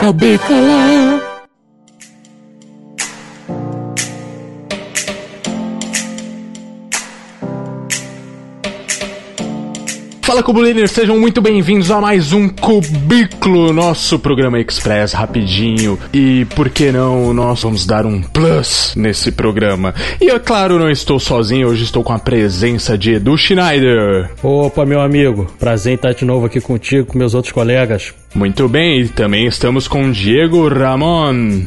cabeça lá. Fala Cubuliners, sejam muito bem-vindos a mais um Cubículo, nosso programa Express rapidinho. E por que não, nós vamos dar um plus nesse programa. E é claro, não estou sozinho, hoje estou com a presença de Edu Schneider. Opa, meu amigo, prazer em estar de novo aqui contigo, com meus outros colegas. Muito bem, e também estamos com Diego Ramon.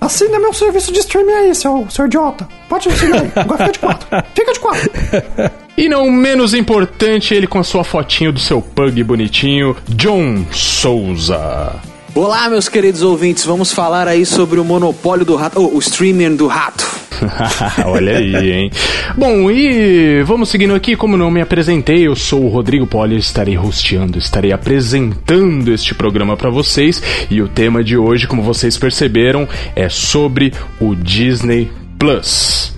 Assina meu serviço de streaming aí, seu, seu idiota. Pode assinar aí. Agora fica de quatro. Fica de quatro. E não menos importante, ele com a sua fotinho do seu pug bonitinho, John Souza. Olá, meus queridos ouvintes, vamos falar aí sobre o monopólio do rato, oh, o streamer do rato. Olha aí, hein? Bom, e vamos seguindo aqui, como não me apresentei, eu sou o Rodrigo Poli, estarei hosteando, estarei apresentando este programa para vocês, e o tema de hoje, como vocês perceberam, é sobre o Disney Plus.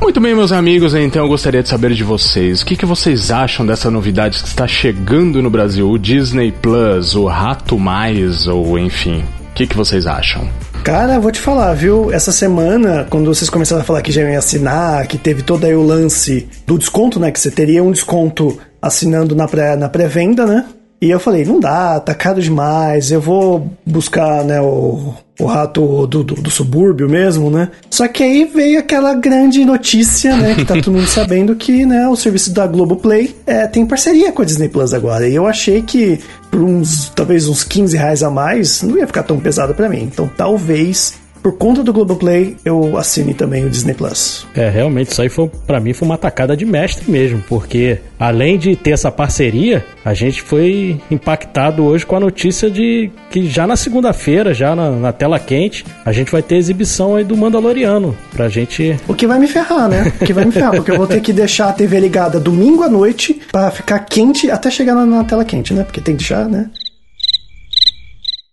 Muito bem, meus amigos, então eu gostaria de saber de vocês. O que, que vocês acham dessa novidade que está chegando no Brasil? O Disney Plus, o Rato Mais, ou enfim. O que, que vocês acham? Cara, vou te falar, viu? Essa semana, quando vocês começaram a falar que já iam assinar, que teve todo aí o lance do desconto, né? Que você teria um desconto assinando na pré-venda, na pré né? E eu falei, não dá, tá caro demais, eu vou buscar, né, o, o rato do, do, do, subúrbio mesmo, né? Só que aí veio aquela grande notícia, né, que tá todo mundo sabendo que, né, o serviço da Globoplay é, tem parceria com a Disney Plus agora. E eu achei que por uns, talvez uns 15 reais a mais, não ia ficar tão pesado para mim. Então talvez por conta do Globoplay, eu assine também o Disney Plus. É, realmente, isso aí foi, pra mim foi uma tacada de mestre mesmo, porque além de ter essa parceria, a gente foi impactado hoje com a notícia de que já na segunda-feira, já na, na, tela quente, a gente vai ter exibição aí do Mandaloriano pra gente. O que vai me ferrar, né? O que vai me ferrar, porque eu vou ter que deixar a TV ligada domingo à noite para ficar quente até chegar na, na tela quente, né? Porque tem que deixar, né?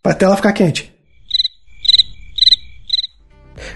Pra tela ficar quente.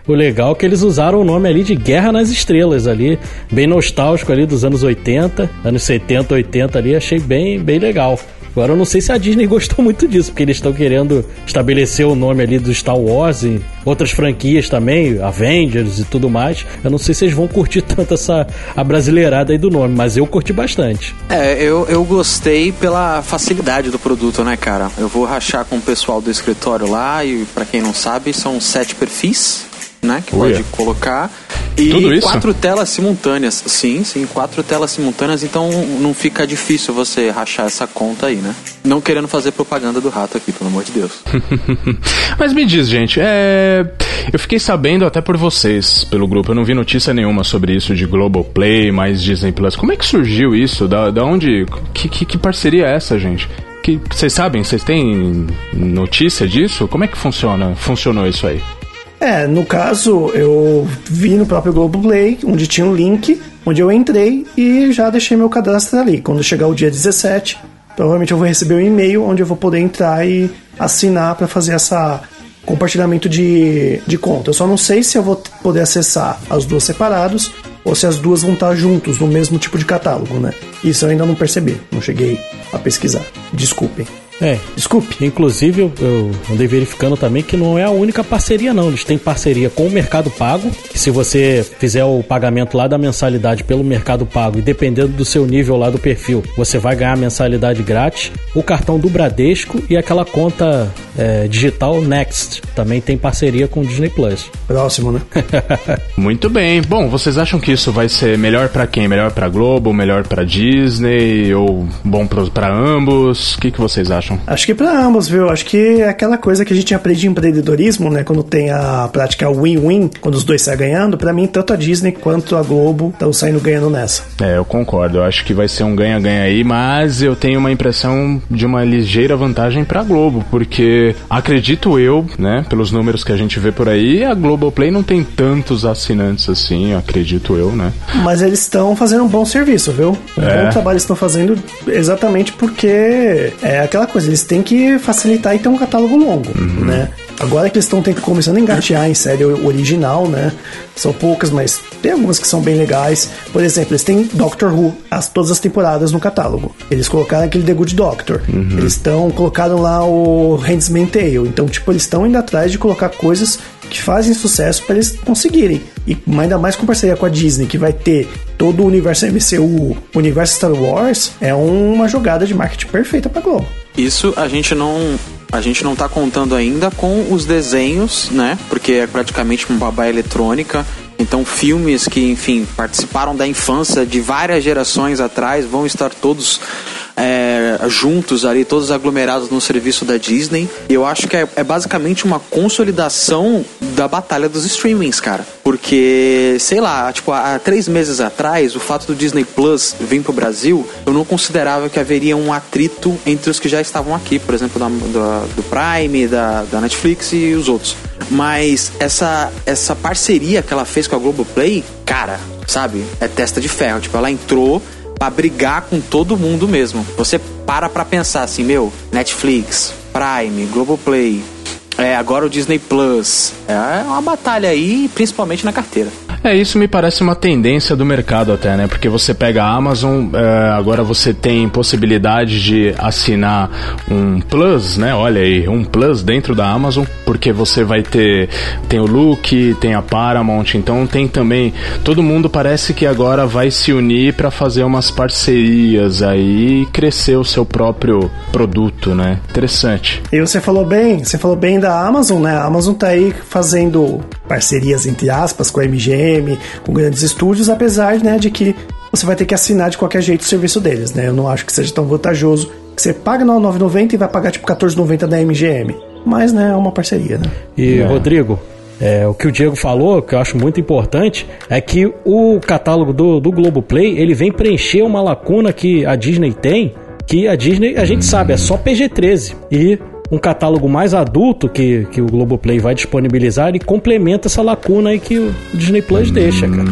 O legal é que eles usaram o nome ali de Guerra nas Estrelas ali, bem nostálgico ali dos anos 80, anos 70, 80 ali, achei bem, bem legal. Agora eu não sei se a Disney gostou muito disso, porque eles estão querendo estabelecer o nome ali do Star Wars e outras franquias também, Avengers e tudo mais. Eu não sei se eles vão curtir tanto essa a brasileirada aí do nome, mas eu curti bastante. É, eu, eu gostei pela facilidade do produto, né, cara? Eu vou rachar com o pessoal do escritório lá e para quem não sabe, são sete perfis né? Que Uia. pode colocar. E quatro telas simultâneas. Sim, sim, quatro telas simultâneas, então não fica difícil você rachar essa conta aí, né? Não querendo fazer propaganda do rato aqui, pelo amor de Deus. Mas me diz, gente, é... eu fiquei sabendo até por vocês, pelo grupo, eu não vi notícia nenhuma sobre isso de Globoplay, mais Disney Plus. Como é que surgiu isso? Da, da onde. Que, que, que parceria é essa, gente? Que, vocês sabem? Vocês têm notícia disso? Como é que funciona? Funcionou isso aí? É, no caso, eu vi no próprio Globoplay, onde tinha um link, onde eu entrei e já deixei meu cadastro ali. Quando chegar o dia 17, provavelmente eu vou receber um e-mail onde eu vou poder entrar e assinar para fazer essa compartilhamento de, de conta. Eu só não sei se eu vou poder acessar as duas separados ou se as duas vão estar juntos no mesmo tipo de catálogo, né? Isso eu ainda não percebi, não cheguei a pesquisar. Desculpem. É. Desculpe. Inclusive, eu, eu andei verificando também que não é a única parceria, não. Eles têm parceria com o Mercado Pago, que se você fizer o pagamento lá da mensalidade pelo Mercado Pago e dependendo do seu nível lá do perfil, você vai ganhar a mensalidade grátis. O cartão do Bradesco e aquela conta é, digital Next também tem parceria com o Disney Plus. Próximo, né? Muito bem. Bom, vocês acham que isso vai ser melhor para quem? Melhor para Globo, melhor para Disney ou bom para ambos? O que, que vocês acham? Acham? Acho que para ambos, viu? Acho que é aquela coisa que a gente aprende em empreendedorismo, né? Quando tem a prática win-win, quando os dois saem ganhando, para mim, tanto a Disney quanto a Globo estão saindo ganhando nessa. É, eu concordo. Eu acho que vai ser um ganha-ganha aí, mas eu tenho uma impressão de uma ligeira vantagem pra Globo, porque acredito eu, né, pelos números que a gente vê por aí, a Globoplay não tem tantos assinantes assim, acredito eu, né? Mas eles estão fazendo um bom serviço, viu? Um é. bom trabalho estão fazendo exatamente porque é aquela coisa coisa, eles têm que facilitar e ter um catálogo longo, uhum. né? Agora que eles estão começando a engatear em série original, né? São poucas, mas tem algumas que são bem legais. Por exemplo, eles têm Doctor Who, as, todas as temporadas no catálogo. Eles colocaram aquele The Good Doctor. Uhum. Eles estão colocaram lá o Handsman Tale. Então, tipo, eles estão indo atrás de colocar coisas que fazem sucesso para eles conseguirem. E ainda mais com parceria com a Disney, que vai ter todo o universo MCU, o universo Star Wars, é uma jogada de marketing perfeita para Globo. Isso a gente não a gente não está contando ainda com os desenhos, né? Porque é praticamente uma babá eletrônica. Então, filmes que, enfim, participaram da infância de várias gerações atrás vão estar todos é, juntos ali, todos aglomerados no serviço da Disney. E eu acho que é, é, basicamente uma consolidação da batalha dos streamings, cara. Porque, sei lá, tipo, há três meses atrás, o fato do Disney Plus vir pro Brasil, eu não considerava que haveria um atrito entre os que já estavam aqui, por exemplo, da, do, do Prime, da, da Netflix e os outros. Mas essa, essa parceria que ela fez com a Globoplay, cara, sabe? É testa de ferro. Tipo, ela entrou para brigar com todo mundo mesmo. Você para pra pensar assim, meu, Netflix, Prime, Globoplay, é, agora o Disney Plus. É uma batalha aí, principalmente na carteira. É, isso me parece uma tendência do mercado até, né? Porque você pega a Amazon, é, agora você tem possibilidade de assinar um Plus, né? Olha aí, um Plus dentro da Amazon, porque você vai ter tem o Look, tem a Paramount, então tem também todo mundo parece que agora vai se unir para fazer umas parcerias aí e crescer o seu próprio produto, né? Interessante. E você falou bem, você falou bem da Amazon, né? A Amazon tá aí fazendo parcerias entre aspas com a MGM, com grandes estúdios, apesar né, de que você vai ter que assinar de qualquer jeito o serviço deles, né? Eu não acho que seja tão vantajoso que você paga no 9,90 e vai pagar tipo 14,90 da MGM. Mas, né, é uma parceria, né? E, é. Rodrigo, é, o que o Diego falou, que eu acho muito importante, é que o catálogo do, do Globoplay, ele vem preencher uma lacuna que a Disney tem, que a Disney, a gente sabe, é só PG-13. E um catálogo mais adulto que, que o Globoplay vai disponibilizar e complementa essa lacuna aí que o Disney Plus hum, deixa, cara.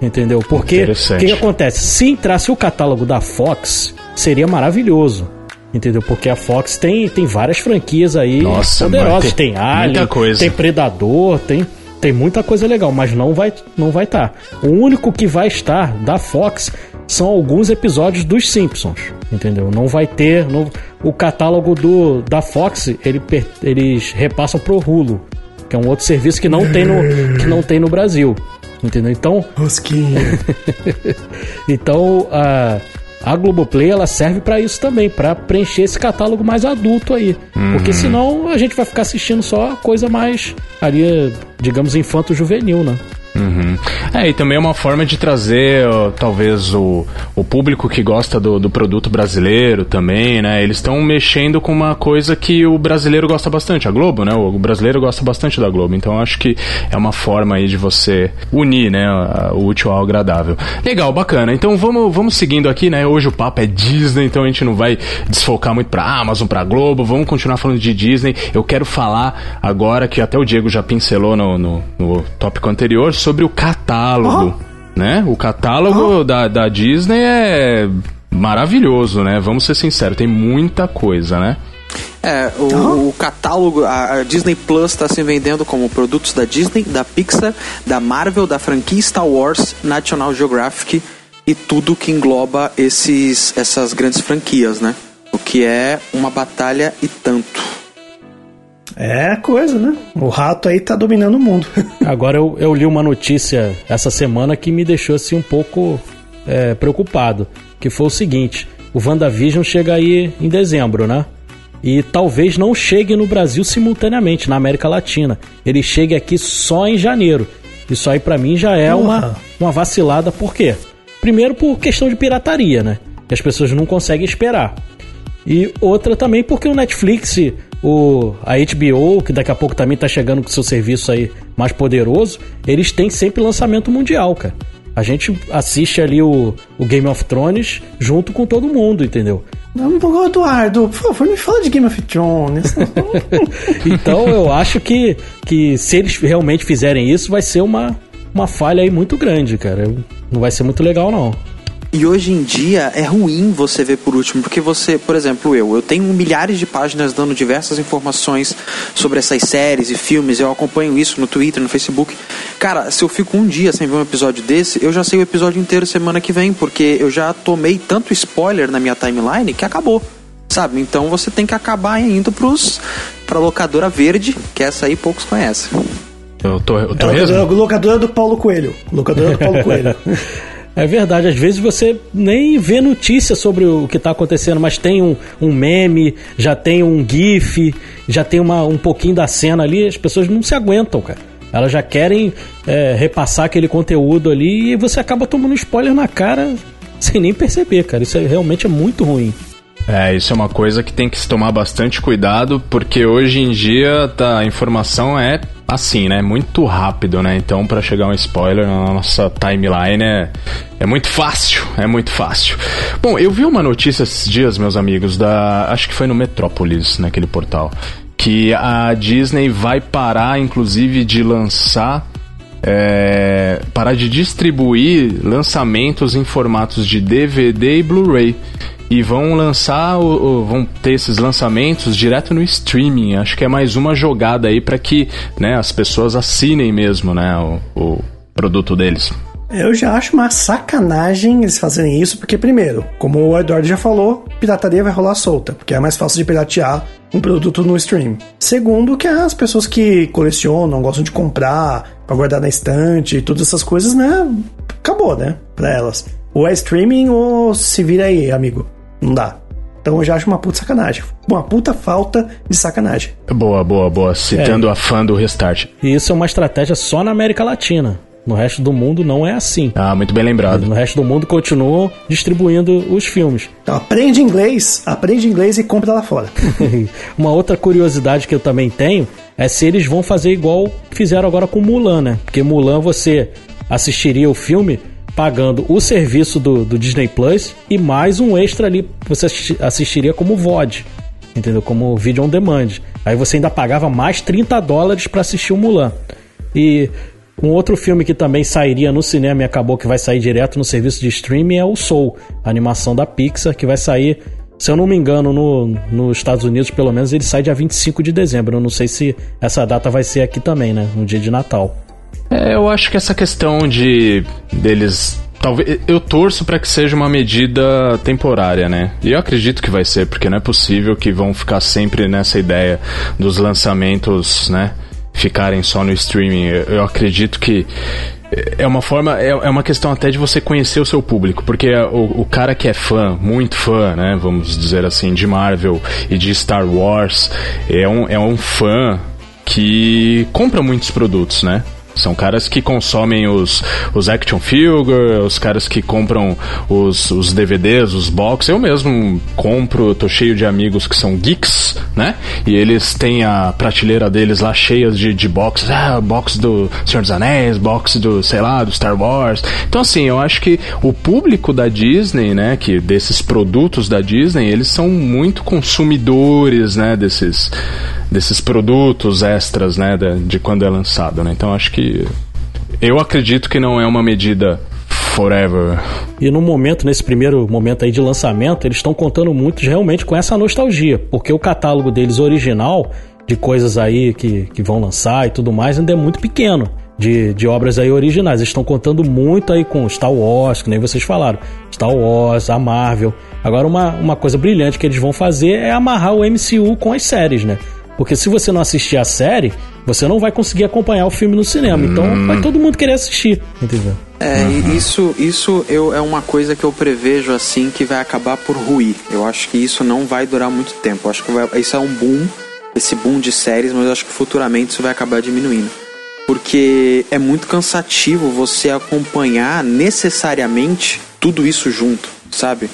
Entendeu? Porque o que, que acontece? Se entrasse o catálogo da Fox, seria maravilhoso. Entendeu? Porque a Fox tem, tem várias franquias aí Nossa, poderosas. Tem, tem Alien, tem Predador, tem, tem muita coisa legal, mas não vai não vai estar. Tá. O único que vai estar da Fox são alguns episódios dos Simpsons, entendeu? Não vai ter no, o catálogo do da Fox, ele, eles repassam pro Hulu, que é um outro serviço que não tem no que não tem no Brasil, entendeu? Então, então, a a Globoplay ela serve para isso também, para preencher esse catálogo mais adulto aí. Uhum. Porque senão a gente vai ficar assistindo só coisa mais ali, digamos, infanto-juvenil, né? Uhum. É, e também é uma forma de trazer, talvez, o, o público que gosta do, do produto brasileiro também, né? Eles estão mexendo com uma coisa que o brasileiro gosta bastante, a Globo, né? O brasileiro gosta bastante da Globo, então acho que é uma forma aí de você unir, né? O útil ao agradável. Legal, bacana. Então vamos, vamos seguindo aqui, né? Hoje o papo é Disney, então a gente não vai desfocar muito pra Amazon, pra Globo, vamos continuar falando de Disney. Eu quero falar agora, que até o Diego já pincelou no, no, no tópico anterior, sobre o catálogo, né? O catálogo da, da Disney é maravilhoso, né? Vamos ser sinceros, tem muita coisa, né? É, o, o catálogo, a, a, Disney Plus está se vendendo como produtos da Disney, da Pixar, da Marvel, da franquia Star Wars, National Geographic e tudo que engloba esses, essas grandes franquias, né? O que é uma batalha e tanto. É coisa, né? O rato aí tá dominando o mundo. Agora eu, eu li uma notícia essa semana que me deixou assim um pouco é, preocupado. Que foi o seguinte: o WandaVision chega aí em dezembro, né? E talvez não chegue no Brasil simultaneamente, na América Latina. Ele chegue aqui só em janeiro. Isso aí para mim já é uma, uma vacilada, por quê? Primeiro por questão de pirataria, né? Que as pessoas não conseguem esperar. E outra também porque o Netflix o, a HBO, que daqui a pouco também tá chegando com seu serviço aí mais poderoso, eles têm sempre lançamento mundial, cara. A gente assiste ali o, o Game of Thrones junto com todo mundo, entendeu? Não, Eduardo, por favor, me fala de Game of Thrones. então eu acho que, que se eles realmente fizerem isso, vai ser uma, uma falha aí muito grande, cara. Não vai ser muito legal, não. E hoje em dia é ruim você ver por último, porque você, por exemplo, eu, eu tenho milhares de páginas dando diversas informações sobre essas séries e filmes, eu acompanho isso no Twitter, no Facebook. Cara, se eu fico um dia sem ver um episódio desse, eu já sei o episódio inteiro semana que vem, porque eu já tomei tanto spoiler na minha timeline que acabou. Sabe? Então você tem que acabar indo pros, pra locadora verde, que essa aí poucos conhecem. Eu tô, eu tô é locadora, locadora do Paulo Coelho. Locadora do Paulo Coelho. É verdade, às vezes você nem vê notícia sobre o que está acontecendo, mas tem um, um, meme, já tem um GIF, já tem uma, um pouquinho da cena ali, as pessoas não se aguentam, cara. Elas já querem é, repassar aquele conteúdo ali e você acaba tomando spoiler na cara sem nem perceber, cara. Isso é, realmente é muito ruim. É, isso é uma coisa que tem que se tomar bastante cuidado, porque hoje em dia tá, a informação é assim, né? Muito rápido, né? Então, para chegar um spoiler na nossa timeline é, é muito fácil, é muito fácil. Bom, eu vi uma notícia esses dias, meus amigos, da. Acho que foi no Metrópolis, naquele portal. Que a Disney vai parar, inclusive, de lançar é, parar de distribuir lançamentos em formatos de DVD e Blu-ray e vão lançar, vão ter esses lançamentos direto no streaming. Acho que é mais uma jogada aí para que né, as pessoas assinem mesmo né, o, o produto deles. Eu já acho uma sacanagem eles fazerem isso, porque, primeiro, como o Eduardo já falou, pirataria vai rolar solta, porque é mais fácil de piratear um produto no stream. Segundo, que as pessoas que colecionam, gostam de comprar para guardar na estante e todas essas coisas, né? Acabou, né? Pra elas. Ou é streaming ou se vira aí, amigo. Não dá. Então eu já acho uma puta sacanagem. Uma puta falta de sacanagem. Boa, boa, boa. Citando é. a fã do Restart. E isso é uma estratégia só na América Latina. No resto do mundo não é assim. Ah, muito bem lembrado. No resto do mundo continuam distribuindo os filmes. Então aprende inglês, aprende inglês e compra lá fora. uma outra curiosidade que eu também tenho é se eles vão fazer igual fizeram agora com Mulan, né? Porque Mulan você assistiria o filme pagando o serviço do, do Disney Plus e mais um extra ali você assistiria como VOD, entendeu? Como vídeo on demand. Aí você ainda pagava mais 30 dólares para assistir o Mulan. E um outro filme que também sairia no cinema e acabou que vai sair direto no serviço de streaming é o Soul, a animação da Pixar, que vai sair, se eu não me engano, no, nos Estados Unidos, pelo menos, ele sai dia 25 de dezembro. Eu não sei se essa data vai ser aqui também, né? No dia de Natal. É, eu acho que essa questão de deles Talvez eu torço para que seja uma medida temporária, né? E eu acredito que vai ser, porque não é possível que vão ficar sempre nessa ideia dos lançamentos, né? Ficarem só no streaming. Eu, eu acredito que é uma forma, é, é, uma questão até de você conhecer o seu público, porque o, o, cara que é fã, muito fã, né, vamos dizer assim, de Marvel e de Star Wars, é um, é um fã que compra muitos produtos, né? São caras que consomem os, os action figure, os caras que compram os, os DVDs, os box. Eu mesmo compro, tô cheio de amigos que são geeks, né? E eles têm a prateleira deles lá cheias de, de boxes. Ah, box do Senhor dos Anéis, box do, sei lá, do Star Wars. Então, assim, eu acho que o público da Disney, né? Que desses produtos da Disney, eles são muito consumidores, né? Desses desses produtos extras, né, de, de quando é lançado, né? Então acho que eu acredito que não é uma medida forever. E no momento, nesse primeiro momento aí de lançamento, eles estão contando muito realmente com essa nostalgia, porque o catálogo deles original, de coisas aí que, que vão lançar e tudo mais, ainda é muito pequeno. De, de obras aí originais. Eles estão contando muito aí com Star Wars, que nem vocês falaram. Star Wars, a Marvel. Agora, uma, uma coisa brilhante que eles vão fazer é amarrar o MCU com as séries, né? Porque se você não assistir a série, você não vai conseguir acompanhar o filme no cinema. Então hum. vai todo mundo querer assistir, entendeu? É, uhum. isso, isso eu, é uma coisa que eu prevejo assim que vai acabar por ruir. Eu acho que isso não vai durar muito tempo. Eu acho que vai, isso é um boom, esse boom de séries, mas eu acho que futuramente isso vai acabar diminuindo. Porque é muito cansativo você acompanhar necessariamente tudo isso junto, sabe?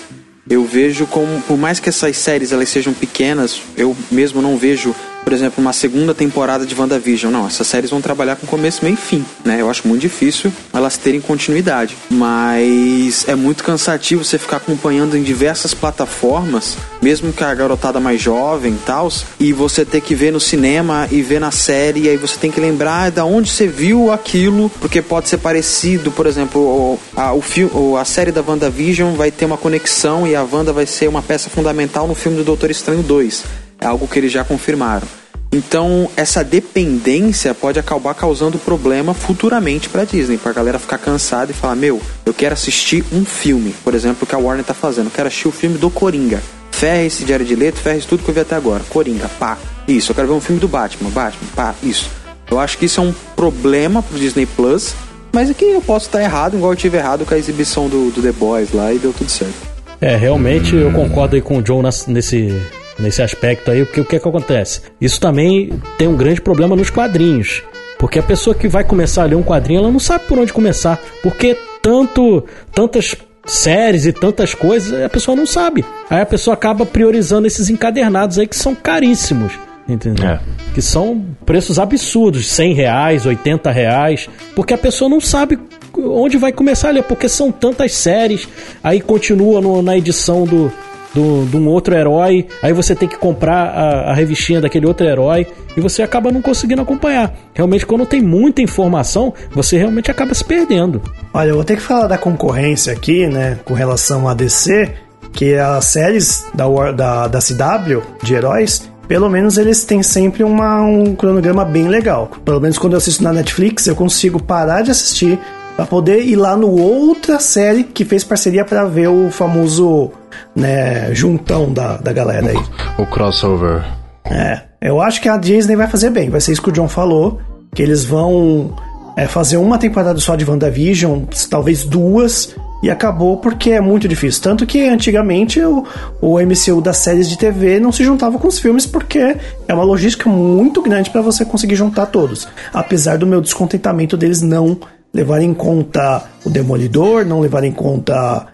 Eu vejo como, por mais que essas séries elas sejam pequenas, eu mesmo não vejo por exemplo, uma segunda temporada de WandaVision. Não, essas séries vão trabalhar com começo, meio e fim, né? Eu acho muito difícil elas terem continuidade. Mas é muito cansativo você ficar acompanhando em diversas plataformas, mesmo que a garotada mais jovem e tal, e você ter que ver no cinema e ver na série, e aí você tem que lembrar da onde você viu aquilo, porque pode ser parecido, por exemplo, a, o filme, a série da WandaVision vai ter uma conexão e a Wanda vai ser uma peça fundamental no filme do Doutor Estranho 2. É algo que eles já confirmaram. Então, essa dependência pode acabar causando problema futuramente para Disney, para a galera ficar cansada e falar: "Meu, eu quero assistir um filme, por exemplo, que a Warner tá fazendo. Eu quero assistir o filme do Coringa. Ferre esse Diário de Leto, ferre tudo que eu vi até agora. Coringa, pá. Isso, eu quero ver um filme do Batman, Batman, pá, isso. Eu acho que isso é um problema pro Disney Plus, mas aqui eu posso estar errado, igual eu tive errado com a exibição do, do The Boys lá e deu tudo certo. É, realmente eu concordo aí com o John nesse, nesse aspecto aí, porque o que, é que acontece? Isso também tem um grande problema nos quadrinhos. Porque a pessoa que vai começar a ler um quadrinho, ela não sabe por onde começar. Porque tanto, tantas séries e tantas coisas, a pessoa não sabe. Aí a pessoa acaba priorizando esses encadernados aí que são caríssimos. Entendeu? É. Que são preços absurdos, 100 reais, 80 reais, porque a pessoa não sabe onde vai começar a ler, porque são tantas séries, aí continua no, na edição do, do, de um outro herói, aí você tem que comprar a, a, revistinha daquele outro herói e você acaba não conseguindo acompanhar. Realmente, quando tem muita informação, você realmente acaba se perdendo. Olha, eu vou ter que falar da concorrência aqui, né, com relação a DC, que as séries da, da, da CW de heróis pelo menos eles têm sempre uma, um cronograma bem legal. Pelo menos quando eu assisto na Netflix, eu consigo parar de assistir para poder ir lá no outra série que fez parceria para ver o famoso né, juntão da, da galera aí. O, o crossover. É, eu acho que a Disney vai fazer bem. Vai ser isso que o John falou, que eles vão é, fazer uma temporada só de WandaVision, talvez duas, e acabou porque é muito difícil. Tanto que antigamente o, o MCU das séries de TV não se juntava com os filmes porque é uma logística muito grande para você conseguir juntar todos. Apesar do meu descontentamento deles não levarem em conta o Demolidor, não levarem em conta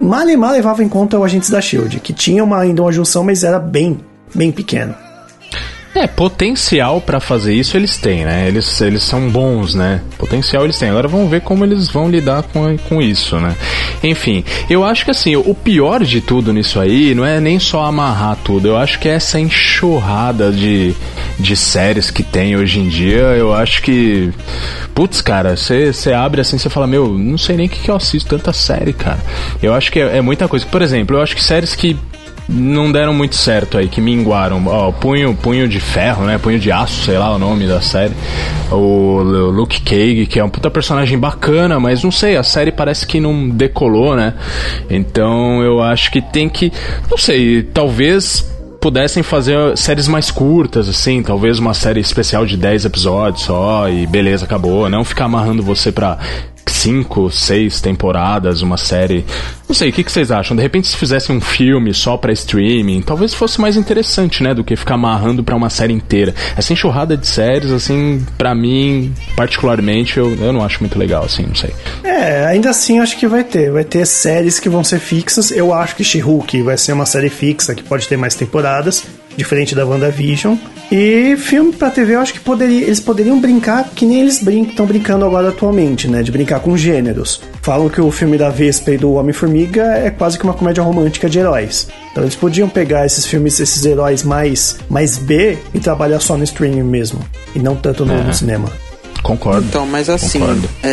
mal e mal levava em conta o Agentes da Shield, que tinha uma, ainda uma junção, mas era bem, bem pequeno. É, potencial para fazer isso eles têm, né? Eles, eles são bons, né? Potencial eles têm. Agora vamos ver como eles vão lidar com, com isso, né? Enfim, eu acho que assim, o pior de tudo nisso aí não é nem só amarrar tudo. Eu acho que é essa enxurrada de, de séries que tem hoje em dia, eu acho que. Putz, cara, você abre assim, você fala, meu, não sei nem o que, que eu assisto tanta série, cara. Eu acho que é, é muita coisa. Por exemplo, eu acho que séries que não deram muito certo aí, que minguaram. Ó, punho, punho de ferro, né? Punho de aço, sei lá o nome da série. O Luke Cage, que é um puta personagem bacana, mas não sei, a série parece que não decolou, né? Então eu acho que tem que. Não sei, talvez pudessem fazer séries mais curtas, assim, talvez uma série especial de 10 episódios só e beleza, acabou. Não ficar amarrando você pra cinco, seis temporadas, uma série. Não sei, o que, que vocês acham? De repente, se fizessem um filme só para streaming, talvez fosse mais interessante, né? Do que ficar amarrando para uma série inteira. Essa enxurrada de séries, assim, para mim, particularmente, eu, eu não acho muito legal, assim, não sei. É, ainda assim, acho que vai ter. Vai ter séries que vão ser fixas. Eu acho que She-Hulk vai ser uma série fixa, que pode ter mais temporadas diferente da WandaVision. E filme pra TV eu acho que poderia, eles poderiam brincar que nem eles estão brincando agora atualmente, né? De brincar com gêneros. Falam que o filme da Vespa e do Homem-Formiga é quase que uma comédia romântica de heróis. Então eles podiam pegar esses filmes, esses heróis mais, mais B e trabalhar só no streaming mesmo. E não tanto no, é. no cinema. Concordo. Então, mas assim, é,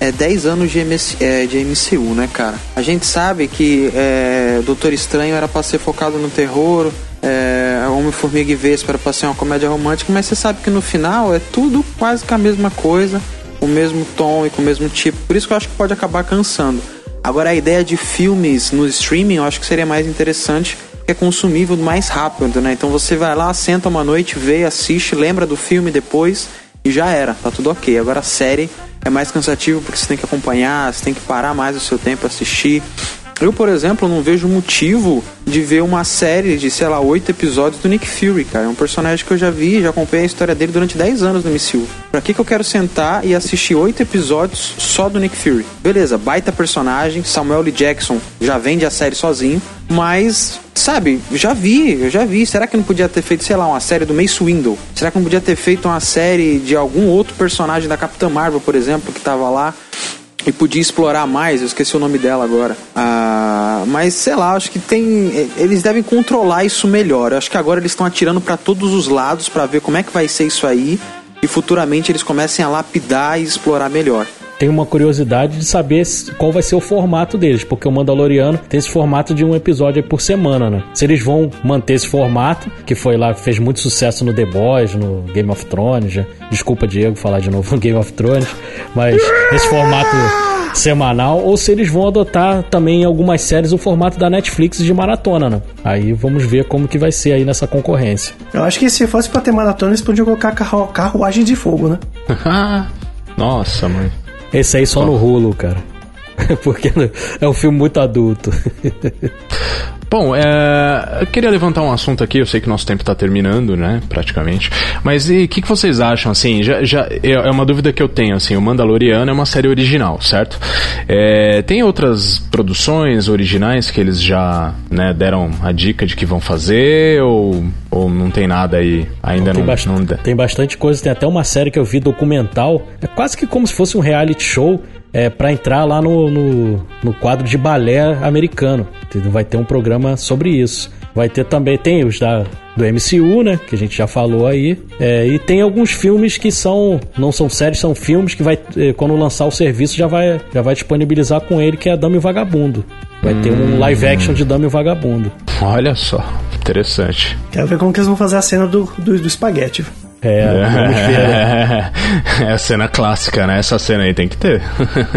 é, é 10 anos de, MC, é, de MCU, né, cara? A gente sabe que é, Doutor Estranho era pra ser focado no terror, é, Homem-Formiga e Vespa era pra ser uma comédia romântica, mas você sabe que no final é tudo quase que a mesma coisa, o mesmo tom e com o mesmo tipo. Por isso que eu acho que pode acabar cansando. Agora, a ideia de filmes no streaming eu acho que seria mais interessante, é consumível mais rápido, né? Então você vai lá, senta uma noite, vê, assiste, lembra do filme depois e já era, tá tudo ok. Agora a série é mais cansativo porque você tem que acompanhar, você tem que parar mais o seu tempo, assistir. Eu, por exemplo, não vejo motivo de ver uma série de, sei lá, oito episódios do Nick Fury, cara. É um personagem que eu já vi, já acompanhei a história dele durante 10 anos no MCU. Pra que, que eu quero sentar e assistir oito episódios só do Nick Fury? Beleza, baita personagem, Samuel L. Jackson já vende a série sozinho, mas sabe, já vi, eu já vi. Será que não podia ter feito, sei lá, uma série do Mace Window? Será que não podia ter feito uma série de algum outro personagem da Capitã Marvel, por exemplo, que tava lá? E podia explorar mais, eu esqueci o nome dela agora. Ah, mas sei lá, acho que tem. Eles devem controlar isso melhor. Eu acho que agora eles estão atirando para todos os lados para ver como é que vai ser isso aí e futuramente eles comecem a lapidar e explorar melhor tenho uma curiosidade de saber qual vai ser o formato deles, porque o Mandaloriano tem esse formato de um episódio por semana, né? Se eles vão manter esse formato, que foi lá, fez muito sucesso no The Boys, no Game of Thrones, já. desculpa Diego falar de novo no Game of Thrones, mas esse formato semanal, ou se eles vão adotar também em algumas séries o formato da Netflix de maratona, né? Aí vamos ver como que vai ser aí nessa concorrência. Eu acho que se fosse pra ter maratona, eles podiam colocar carru carruagem de fogo, né? Nossa, mãe. Esse aí só oh. no Hulu, cara. Porque é um filme muito adulto. Bom, é, eu queria levantar um assunto aqui, eu sei que nosso tempo está terminando, né, praticamente, mas e o que, que, vocês acham, assim, já, já, é, é uma dúvida que eu tenho, assim, o Mandaloriano é uma série original, certo? É, tem outras produções originais que eles já, né, deram a dica de que vão fazer, ou, ou não tem nada aí, ainda não... Tem, não... tem bastante coisa, tem até uma série que eu vi documental, é quase que como se fosse um reality show, é, para entrar lá no, no, no, quadro de balé americano. Vai ter um programa sobre isso. Vai ter também, tem os da, do MCU, né? Que a gente já falou aí. É, e tem alguns filmes que são, não são séries, são filmes que vai, é, quando lançar o serviço, já vai, já vai disponibilizar com ele, que é Dame o Vagabundo. Vai hum. ter um hum. live action de Dame o Vagabundo. Olha só, interessante. Quero ver como que eles vão fazer a cena do, do, do espaguete. É, vamos ver. É a cena clássica, né? Essa cena aí tem que ter.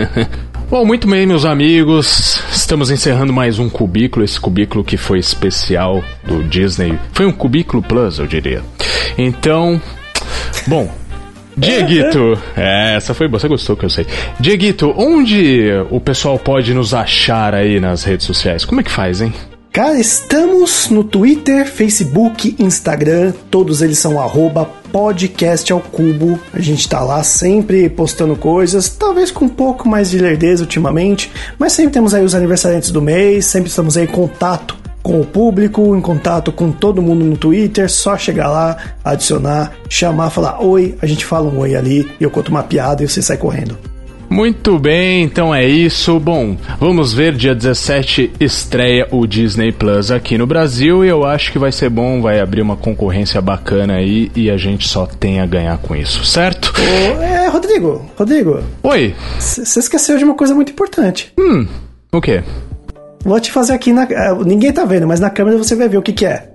Bom, muito bem, meus amigos. Estamos encerrando mais um cubículo. Esse cubículo que foi especial do Disney. Foi um cubículo plus, eu diria. Então, bom, Dieguito, é, essa foi boa, você gostou que eu sei. Dieguito, onde o pessoal pode nos achar aí nas redes sociais? Como é que faz, hein? Cara, estamos no Twitter, Facebook, Instagram, todos eles são arroba podcast ao cubo. A gente tá lá sempre postando coisas, talvez com um pouco mais de lerdeza ultimamente, mas sempre temos aí os aniversariantes do mês, sempre estamos aí em contato com o público, em contato com todo mundo no Twitter, só chegar lá, adicionar, chamar, falar oi, a gente fala um oi ali, e eu conto uma piada e você sai correndo. Muito bem, então é isso. Bom, vamos ver, dia 17 estreia o Disney Plus aqui no Brasil e eu acho que vai ser bom, vai abrir uma concorrência bacana aí e a gente só tem a ganhar com isso, certo? Ô, é, Rodrigo, Rodrigo. Oi. Você esqueceu de uma coisa muito importante. Hum, o quê? Vou te fazer aqui na. Eh, ninguém tá vendo, mas na câmera você vai ver o que, que é.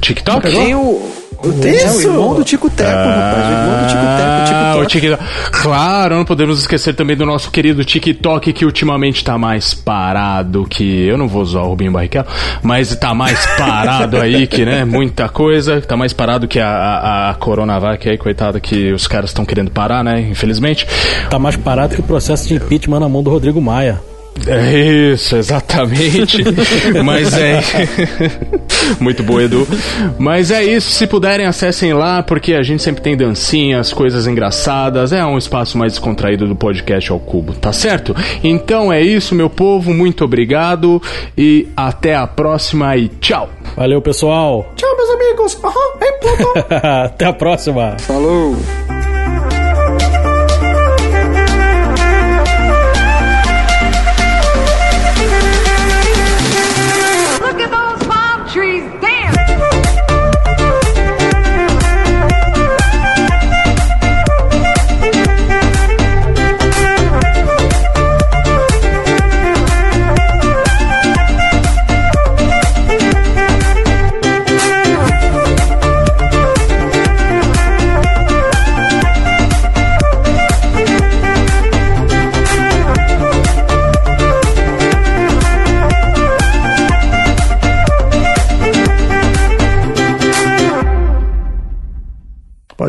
TikTok? Tem o, isso? o irmão do Tico Teco, ah, rapaz. O irmão do Tico Teco, o TikTok. Claro, não podemos esquecer também do nosso querido TikTok, que ultimamente tá mais parado que. Eu não vou usar o Rubinho Barrichello, mas tá mais parado aí que, né? Muita coisa. Tá mais parado que a, a, a Coronavac aí, coitada, que os caras estão querendo parar, né? Infelizmente. Tá mais parado que o processo de impeachment na mão do Rodrigo Maia. É isso, exatamente. Mas é. Muito bom, Edu. Mas é isso, se puderem, acessem lá, porque a gente sempre tem dancinhas, coisas engraçadas. É um espaço mais descontraído do podcast ao cubo, tá certo? Então é isso, meu povo. Muito obrigado e até a próxima e tchau. Valeu, pessoal. Tchau, meus amigos. Uhum, até a próxima. Falou.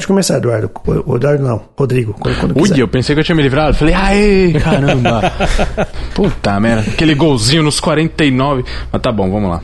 Pode começar, Eduardo. O Eduardo não, Rodrigo. Quando, quando Ui, eu pensei que eu tinha me livrado. Falei, aê, caramba. Puta merda. Aquele golzinho nos 49. Mas tá bom, vamos lá.